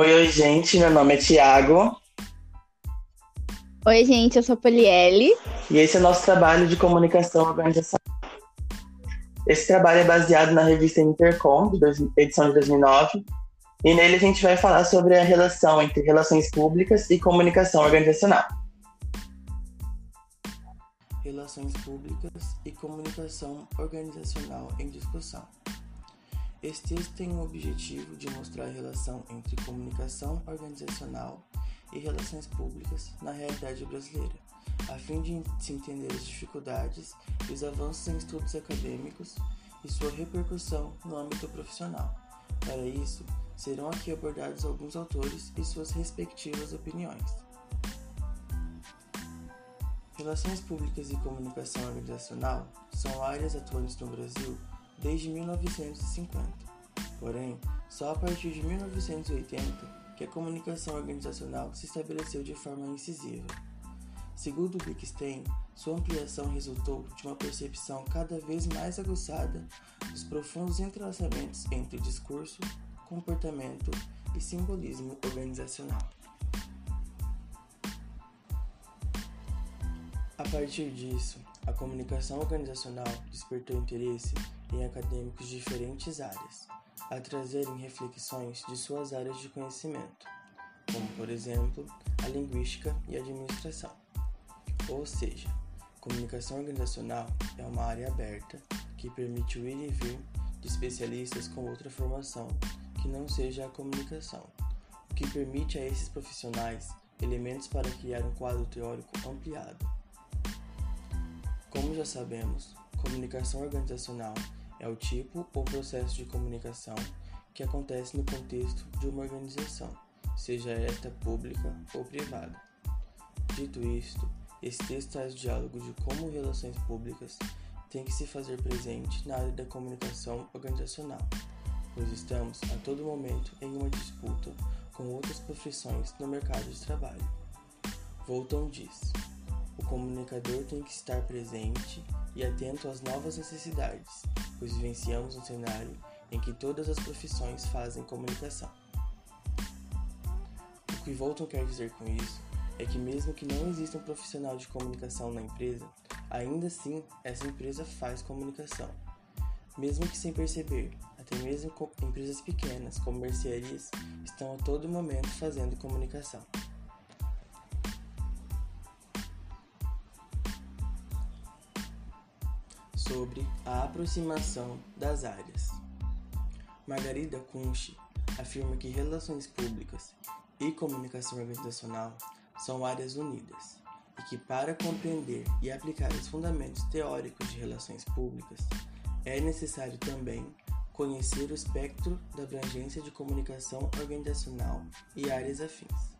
Oi, oi, gente. Meu nome é Tiago. Oi, gente. Eu sou a Poliele. E esse é o nosso trabalho de comunicação organizacional. Esse trabalho é baseado na revista Intercom, de dois, edição de 2009. E nele a gente vai falar sobre a relação entre relações públicas e comunicação organizacional. Relações públicas e comunicação organizacional em discussão. Esse texto tem o objetivo de mostrar a relação entre comunicação organizacional e relações públicas na realidade brasileira, a fim de se entender as dificuldades e os avanços em estudos acadêmicos e sua repercussão no âmbito profissional. Para isso, serão aqui abordados alguns autores e suas respectivas opiniões. Relações públicas e comunicação organizacional são áreas atuantes no Brasil desde 1950. Porém, só a partir de 1980 que a comunicação organizacional se estabeleceu de forma incisiva. Segundo Wittgenstein, sua ampliação resultou de uma percepção cada vez mais aguçada dos profundos entrelaçamentos entre discurso, comportamento e simbolismo organizacional. A partir disso, a comunicação organizacional despertou interesse em acadêmicos de diferentes áreas, a trazerem reflexões de suas áreas de conhecimento, como, por exemplo, a linguística e a administração. Ou seja, comunicação organizacional é uma área aberta que permite o ir e vir de especialistas com outra formação que não seja a comunicação, o que permite a esses profissionais elementos para criar um quadro teórico ampliado como já sabemos, comunicação organizacional é o tipo ou processo de comunicação que acontece no contexto de uma organização, seja esta pública ou privada. Dito isto, esse texto traz o diálogo de como relações públicas têm que se fazer presente na área da comunicação organizacional, pois estamos a todo momento em uma disputa com outras profissões no mercado de trabalho. Volton diz o comunicador tem que estar presente e atento às novas necessidades, pois vivenciamos um cenário em que todas as profissões fazem comunicação. O que Volton quer dizer com isso é que, mesmo que não exista um profissional de comunicação na empresa, ainda assim essa empresa faz comunicação. Mesmo que sem perceber, até mesmo empresas pequenas, como mercearias, estão a todo momento fazendo comunicação. Sobre a aproximação das áreas. Margarida Kunsch afirma que relações públicas e comunicação organizacional são áreas unidas e que para compreender e aplicar os fundamentos teóricos de relações públicas é necessário também conhecer o espectro da abrangência de comunicação organizacional e áreas afins.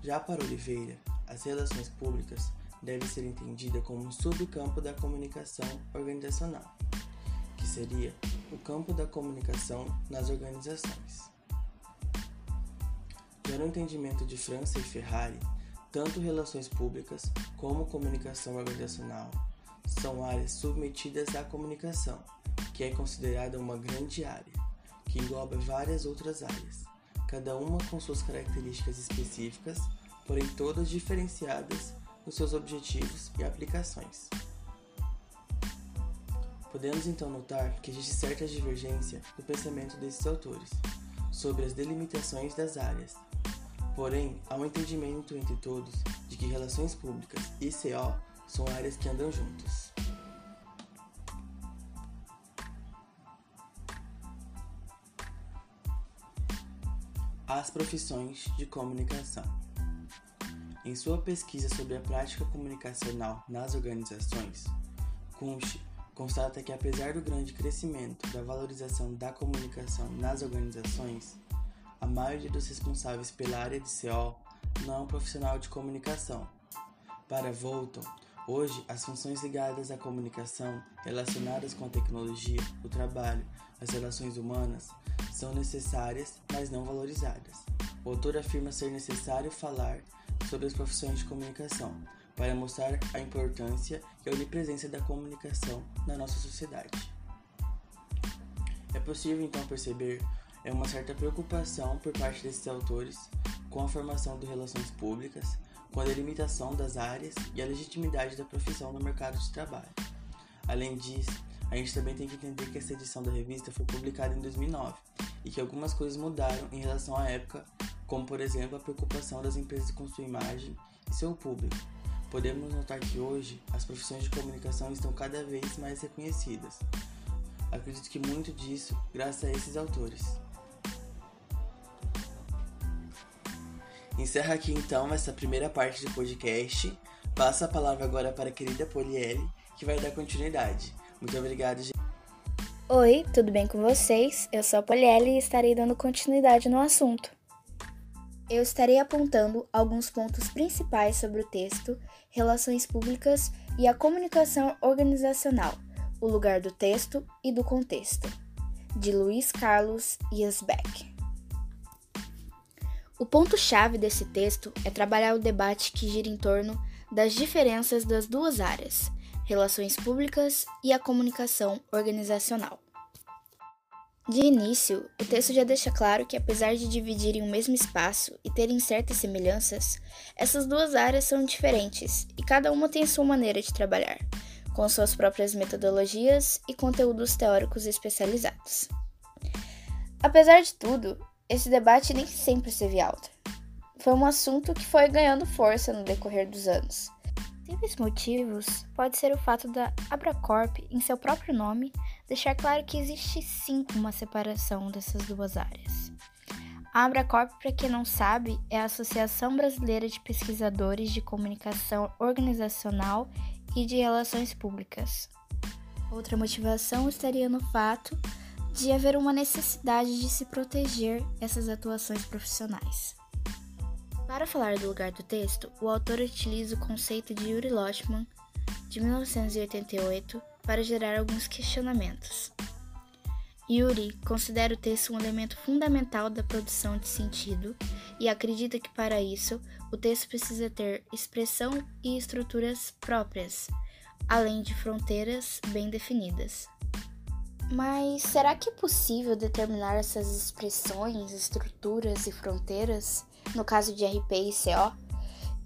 Já para Oliveira, as relações públicas deve ser entendida como um subcampo da comunicação organizacional, que seria o campo da comunicação nas organizações. Já no entendimento de França e Ferrari, tanto relações públicas como comunicação organizacional são áreas submetidas à comunicação, que é considerada uma grande área, que engloba várias outras áreas, cada uma com suas características específicas, porém todas diferenciadas os seus objetivos e aplicações. Podemos então notar que existe certa divergência no pensamento desses autores sobre as delimitações das áreas. Porém, há um entendimento entre todos de que relações públicas e CO são áreas que andam juntas. As profissões de comunicação. Em sua pesquisa sobre a prática comunicacional nas organizações, Kunsch constata que, apesar do grande crescimento da valorização da comunicação nas organizações, a maioria dos responsáveis pela área de CO não é um profissional de comunicação. Para Volton, hoje as funções ligadas à comunicação, relacionadas com a tecnologia, o trabalho, as relações humanas, são necessárias, mas não valorizadas. O autor afirma ser necessário falar sobre as profissões de comunicação, para mostrar a importância e a onipresença da comunicação na nossa sociedade. É possível então perceber é uma certa preocupação por parte desses autores com a formação de relações públicas, com a delimitação das áreas e a legitimidade da profissão no mercado de trabalho. Além disso, a gente também tem que entender que essa edição da revista foi publicada em 2009 e que algumas coisas mudaram em relação à época, como por exemplo a preocupação das empresas com sua imagem e seu público. Podemos notar que hoje as profissões de comunicação estão cada vez mais reconhecidas. Acredito que muito disso graças a esses autores. Encerra aqui então essa primeira parte do podcast. Passo a palavra agora para a querida Poliele, que vai dar continuidade. Muito obrigado, gente. Oi, tudo bem com vocês? Eu sou a Poliele e estarei dando continuidade no assunto. Eu estarei apontando alguns pontos principais sobre o texto, relações públicas e a comunicação organizacional, o lugar do texto e do contexto, de Luiz Carlos Yasbeck. O ponto-chave desse texto é trabalhar o debate que gira em torno das diferenças das duas áreas, relações públicas e a comunicação organizacional. De início, o texto já deixa claro que, apesar de dividirem o mesmo espaço e terem certas semelhanças, essas duas áreas são diferentes e cada uma tem sua maneira de trabalhar, com suas próprias metodologias e conteúdos teóricos especializados. Apesar de tudo, esse debate nem sempre esteve alto. Foi um assunto que foi ganhando força no decorrer dos anos. Possíveis motivos pode ser o fato da Abracorp, em seu próprio nome, deixar claro que existe sim uma separação dessas duas áreas. A Abracorp, para quem não sabe, é a Associação Brasileira de Pesquisadores de Comunicação Organizacional e de Relações Públicas. Outra motivação estaria no fato de haver uma necessidade de se proteger essas atuações profissionais. Para falar do lugar do texto, o autor utiliza o conceito de Yuri Lochman, de 1988, para gerar alguns questionamentos. Yuri considera o texto um elemento fundamental da produção de sentido e acredita que, para isso, o texto precisa ter expressão e estruturas próprias, além de fronteiras bem definidas. Mas será que é possível determinar essas expressões, estruturas e fronteiras no caso de RP e CO?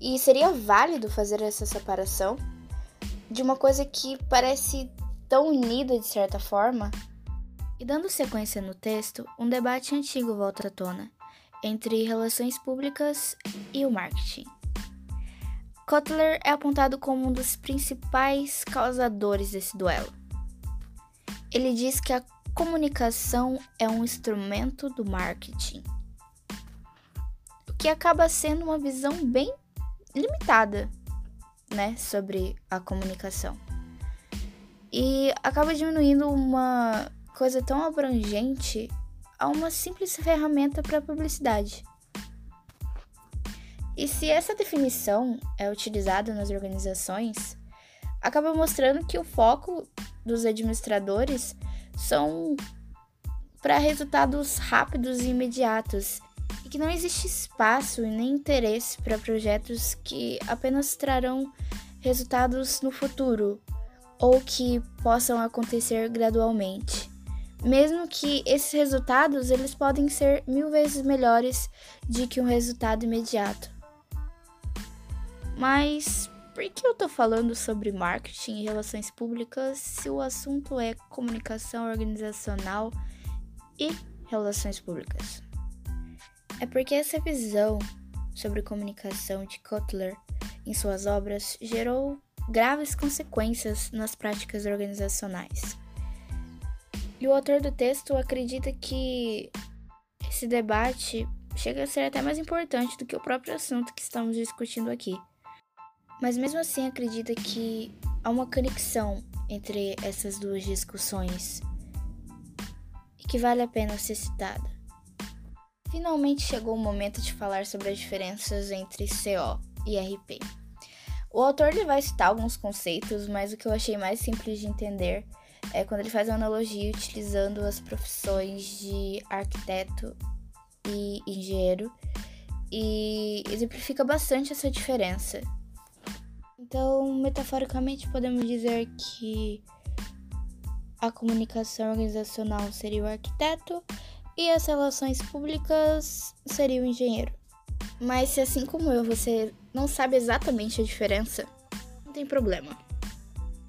E seria válido fazer essa separação de uma coisa que parece tão unida de certa forma? E dando sequência no texto, um debate antigo volta à tona entre relações públicas e o marketing. Kotler é apontado como um dos principais causadores desse duelo. Ele diz que a comunicação é um instrumento do marketing, o que acaba sendo uma visão bem limitada, né, sobre a comunicação. E acaba diminuindo uma coisa tão abrangente a uma simples ferramenta para publicidade. E se essa definição é utilizada nas organizações, acaba mostrando que o foco dos administradores são para resultados rápidos e imediatos e que não existe espaço e nem interesse para projetos que apenas trarão resultados no futuro ou que possam acontecer gradualmente. Mesmo que esses resultados eles podem ser mil vezes melhores do que um resultado imediato. Mas por que eu tô falando sobre marketing e relações públicas se o assunto é comunicação organizacional e relações públicas? É porque essa visão sobre comunicação de Kotler em suas obras gerou graves consequências nas práticas organizacionais. E o autor do texto acredita que esse debate chega a ser até mais importante do que o próprio assunto que estamos discutindo aqui mas mesmo assim acredita que há uma conexão entre essas duas discussões e que vale a pena ser citada. Finalmente chegou o momento de falar sobre as diferenças entre CO e RP. O autor ele vai citar alguns conceitos, mas o que eu achei mais simples de entender é quando ele faz uma analogia utilizando as profissões de arquiteto e engenheiro e exemplifica bastante essa diferença. Então, metaforicamente, podemos dizer que a comunicação organizacional seria o arquiteto e as relações públicas seria o engenheiro. Mas se assim como eu você não sabe exatamente a diferença, não tem problema.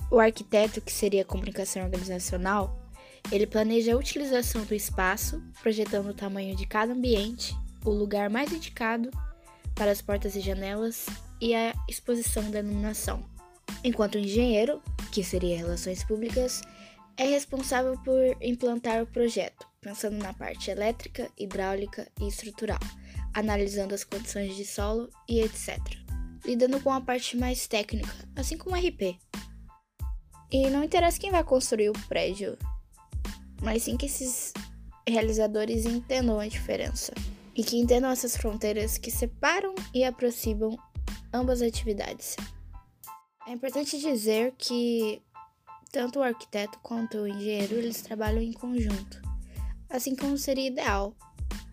O arquiteto, que seria a comunicação organizacional, ele planeja a utilização do espaço, projetando o tamanho de cada ambiente, o lugar mais indicado para as portas e janelas e a exposição da iluminação. Enquanto o engenheiro, que seria relações públicas, é responsável por implantar o projeto, pensando na parte elétrica, hidráulica e estrutural, analisando as condições de solo e etc. Lidando com a parte mais técnica, assim como RP. E não interessa quem vai construir o prédio, mas sim que esses realizadores entendam a diferença e que entendam essas fronteiras que separam e aproximam ambas atividades. É importante dizer que tanto o arquiteto quanto o engenheiro eles trabalham em conjunto, assim como seria ideal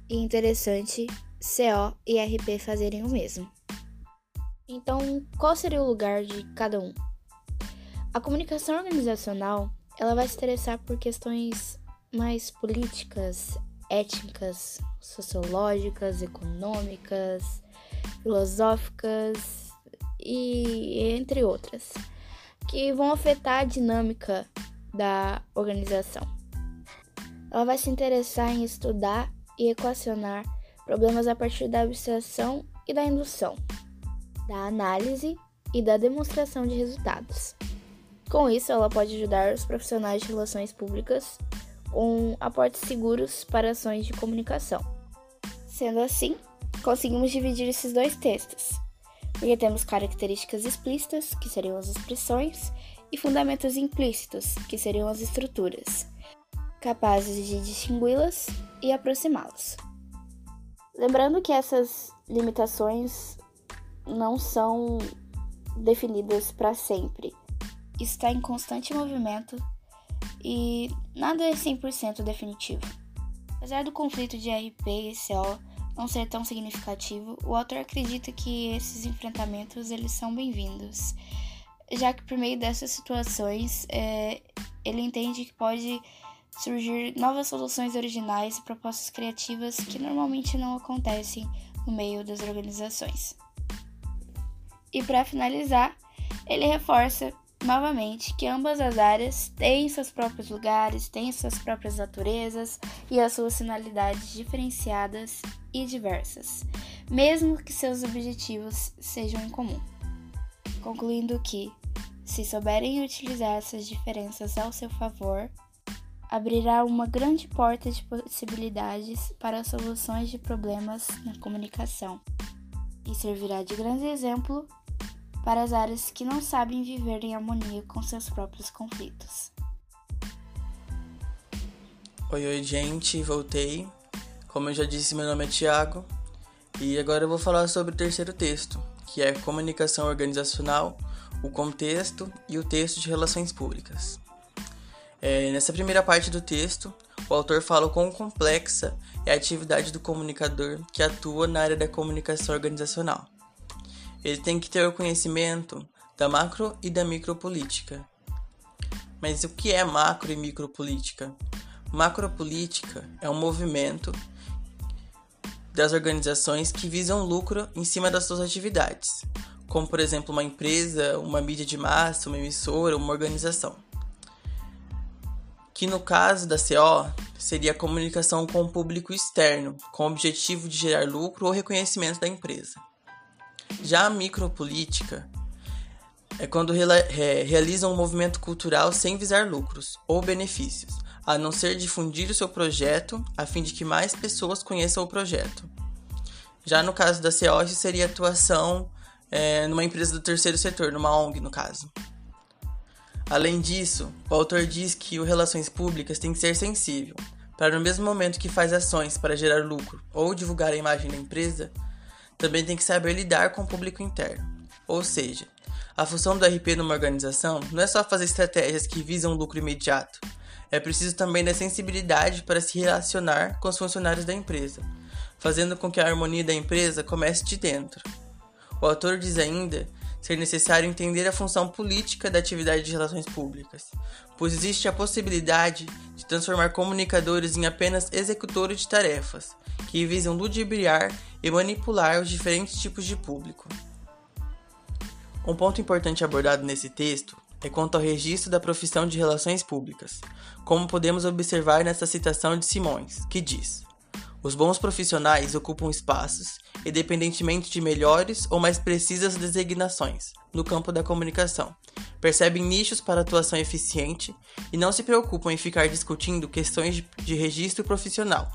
e interessante CO e RP fazerem o mesmo. Então, qual seria o lugar de cada um? A comunicação organizacional ela vai se interessar por questões mais políticas, étnicas, sociológicas, econômicas, filosóficas e entre outras, que vão afetar a dinâmica da organização. Ela vai se interessar em estudar e equacionar problemas a partir da abstração e da indução, da análise e da demonstração de resultados. Com isso, ela pode ajudar os profissionais de relações públicas com aportes seguros para ações de comunicação. Sendo assim, conseguimos dividir esses dois textos, porque temos características explícitas, que seriam as expressões, e fundamentos implícitos, que seriam as estruturas, capazes de distingui-las e aproximá-las. Lembrando que essas limitações não são definidas para sempre. Está em constante movimento e nada é 100% definitivo. Apesar do conflito de RP e CO não ser tão significativo, o autor acredita que esses enfrentamentos eles são bem-vindos, já que por meio dessas situações é, ele entende que pode surgir novas soluções originais e propostas criativas que normalmente não acontecem no meio das organizações. E para finalizar, ele reforça novamente que ambas as áreas têm seus próprios lugares, têm suas próprias naturezas e as suas finalidades diferenciadas e diversas, mesmo que seus objetivos sejam em comum. Concluindo que, se souberem utilizar essas diferenças ao seu favor, abrirá uma grande porta de possibilidades para soluções de problemas na comunicação e servirá de grande exemplo para as áreas que não sabem viver em harmonia com seus próprios conflitos. Oi, oi, gente, voltei. Como eu já disse, meu nome é Tiago e agora eu vou falar sobre o terceiro texto, que é Comunicação Organizacional, o Contexto e o Texto de Relações Públicas. É, nessa primeira parte do texto, o autor fala o quão complexa é a atividade do comunicador que atua na área da comunicação organizacional. Ele tem que ter o conhecimento da macro e da micropolítica. Mas o que é macro e micropolítica? Macropolítica é um movimento das organizações que visam lucro em cima das suas atividades, como por exemplo uma empresa, uma mídia de massa, uma emissora, uma organização. Que no caso da CO seria a comunicação com o público externo, com o objetivo de gerar lucro ou reconhecimento da empresa. Já a micropolítica é quando realiza um movimento cultural sem visar lucros ou benefícios, a não ser difundir o seu projeto a fim de que mais pessoas conheçam o projeto. Já no caso da CEOS, seria atuação é, numa empresa do terceiro setor, numa ONG no caso. Além disso, o autor diz que o relações públicas tem que ser sensível, para no mesmo momento que faz ações para gerar lucro ou divulgar a imagem da empresa, também tem que saber lidar com o público interno. Ou seja, a função do RP numa organização não é só fazer estratégias que visam lucro imediato. É preciso também da sensibilidade para se relacionar com os funcionários da empresa, fazendo com que a harmonia da empresa comece de dentro. O autor diz ainda ser necessário entender a função política da atividade de relações públicas, pois existe a possibilidade de transformar comunicadores em apenas executores de tarefas, que visam ludibriar e manipular os diferentes tipos de público. Um ponto importante abordado nesse texto é quanto ao registro da profissão de relações públicas, como podemos observar nessa citação de Simões, que diz: Os bons profissionais ocupam espaços, independentemente de melhores ou mais precisas designações, no campo da comunicação. Percebem nichos para atuação eficiente e não se preocupam em ficar discutindo questões de, registro profissional,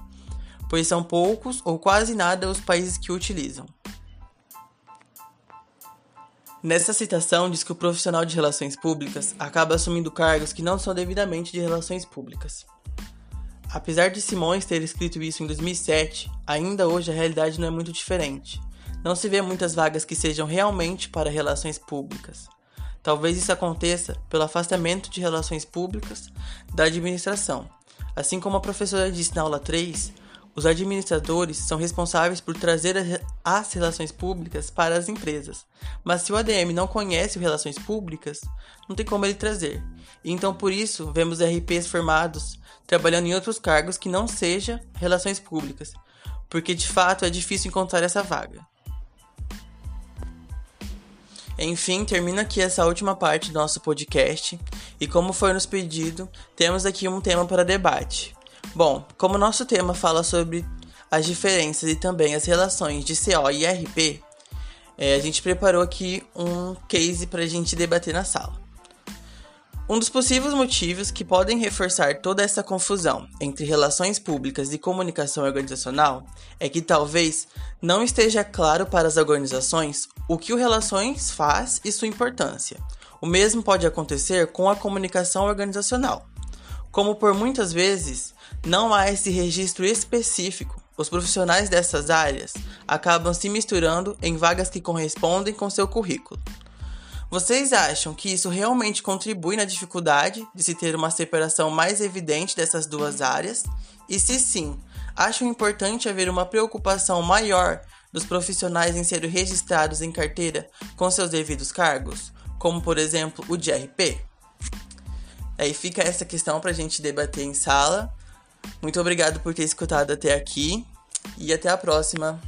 pois são poucos ou quase nada os países que o utilizam. Nessa citação, diz que o profissional de relações públicas acaba assumindo cargos que não são devidamente de relações públicas. Apesar de Simões ter escrito isso em 2007, ainda hoje a realidade não é muito diferente. Não se vê muitas vagas que sejam realmente para relações públicas. Talvez isso aconteça pelo afastamento de relações públicas da administração. Assim como a professora disse na aula 3, os administradores são responsáveis por trazer as relações públicas para as empresas, mas se o ADM não conhece relações públicas, não tem como ele trazer. Então por isso vemos RPs formados trabalhando em outros cargos que não seja relações públicas, porque de fato é difícil encontrar essa vaga. Enfim, termina aqui essa última parte do nosso podcast e como foi nos pedido, temos aqui um tema para debate. Bom, como nosso tema fala sobre as diferenças e também as relações de CO e RP, é, a gente preparou aqui um case para a gente debater na sala. Um dos possíveis motivos que podem reforçar toda essa confusão entre relações públicas e comunicação organizacional é que talvez não esteja claro para as organizações o que o relações faz e sua importância. O mesmo pode acontecer com a comunicação organizacional. Como por muitas vezes não há esse registro específico, os profissionais dessas áreas acabam se misturando em vagas que correspondem com seu currículo. Vocês acham que isso realmente contribui na dificuldade de se ter uma separação mais evidente dessas duas áreas? E se sim, acham importante haver uma preocupação maior dos profissionais em serem registrados em carteira com seus devidos cargos, como por exemplo o de RP? Aí fica essa questão para a gente debater em sala. Muito obrigado por ter escutado até aqui e até a próxima.